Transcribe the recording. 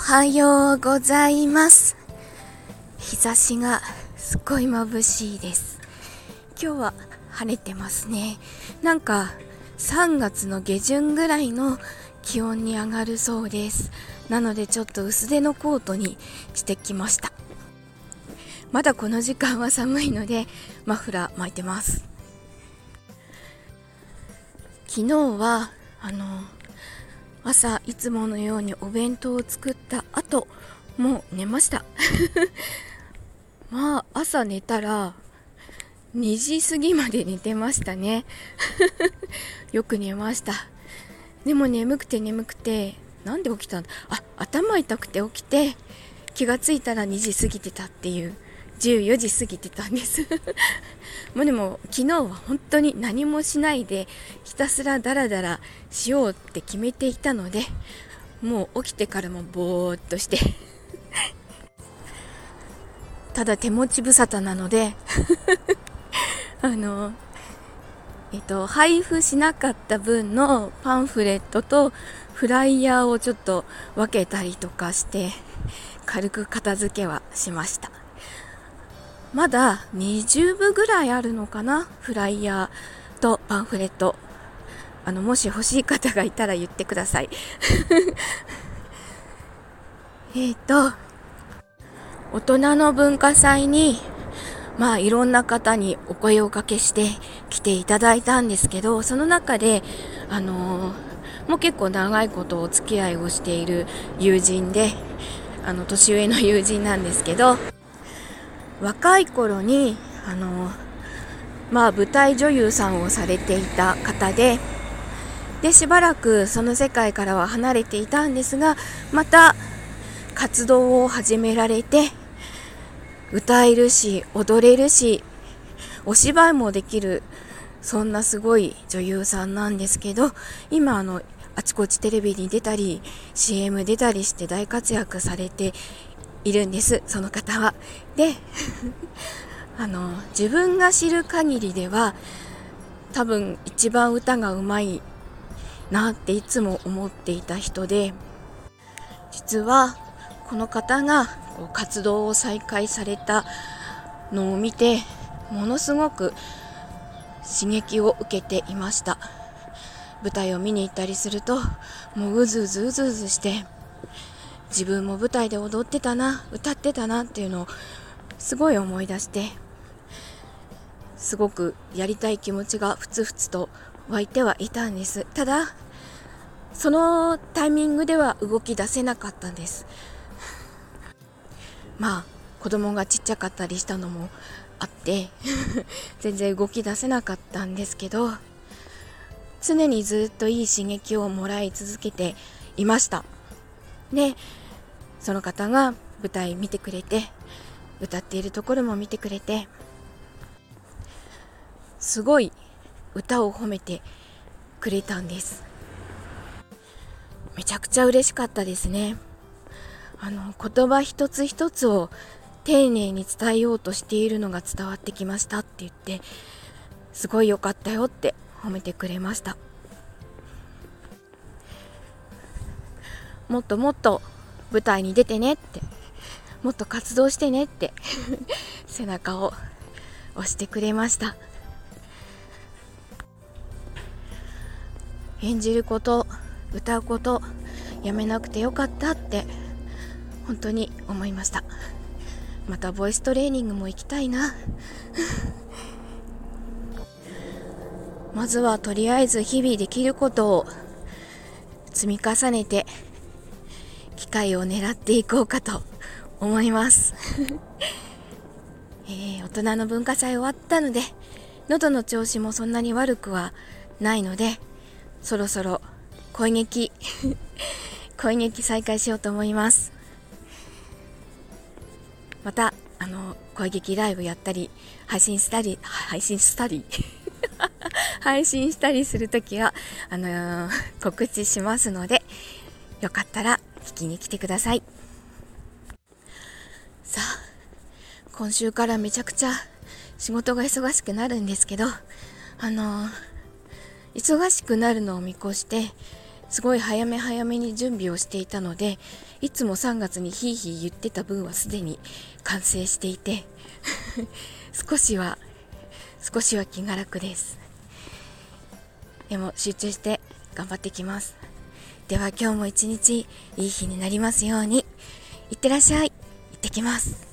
はようございます。日差しがすっごい眩しいです。今日は晴れてますね。なんか3月の下旬ぐらいの気温に上がるそうです。なのでちょっと薄手のコートにしてきました。まだこの時間は寒いのでマフラー巻いてます。昨日はあの朝いつものようにお弁当を作った後もう寝ました。まあ朝寝たら2時過ぎまで寝てましたね。よく寝ました。でも眠くて眠くてなんで起きたんだ？あ頭痛くて起きて気がついたら2時過ぎてたっていう。14時過ぎてたんです。もうでも昨日は本当に何もしないでひたすらダラダラしようって決めていたのでもう起きてからもぼーっとして。ただ手持ち無沙汰なので あのえっと配布しなかった分のパンフレットとフライヤーをちょっと分けたりとかして軽く片付けはしました。まだ20部ぐらいあるのかな？フライヤーとパンフレット。あのもし欲しい方がいたら言ってください。えっと大人の文化祭にまあいろんな方にお声をかけして来ていただいたんですけどその中であのー、もう結構長いことお付き合いをしている友人であの年上の友人なんですけど若い頃にあのまあ舞台女優さんをされていた方ででしばらくその世界からは離れていたんですがまた活動を始められて歌えるし踊れるしお芝居もできるそんなすごい女優さんなんですけど今あのあちこちテレビに出たり CM 出たりして大活躍されているんですその方は。で あの自分が知る限りでは多分一番歌がうまいなっていつも思っていた人で実はこの方がこう活動を再開されたのを見てものすごく刺激を受けていました舞台を見に行ったりするともううずうずうずうずして自分も舞台で踊ってたな歌ってたなっていうのをすごい思い出してすごくやりたい気持ちがふつふつと湧いてはいたんです。ただそのタイミングでは動き出せなかったんです。まあ子供がちっちゃかったりしたのもあって 全然動き出せなかったんですけど常にずっといい刺激をもらい続けていました。でその方が舞台見てくれて歌っているところも見てくれてすごい歌を褒めてくれたんです。めちゃくちゃ嬉しかったですね。あの言葉一つ一つを丁寧に伝えようとしているのが伝わってきましたって言ってすごい良かったよって褒めてくれました。もっともっと舞台に出てねってもっと活動してねって 背中を押してくれました。演じること歌うことやめなくてよかったって本当に思いました。またボイストレーニングも行きたいな。まずはとりあえず日々できることを積み重ねて機会を狙っていこうかと思います。えー、大人の文化祭終わったので喉の調子もそんなに悪くはないのでそろそろ声劇 声劇再開しようと思います。またあの声劇ライブやったり配信したり配信したり 配信したりするときはあのー、告知しますのでよかったら聞きに来てくださいさあ今週からめちゃくちゃ仕事が忙しくなるんですけどあの忙しくなるのを見越してすごい早め早めに準備をしていたのでいつも3月にヒーヒー言ってた分はすでに完成していて少しは少しは気が楽ですでも集中して頑張ってきますでは今日も一日いい日になりますように。いってらっしゃい。行ってきます。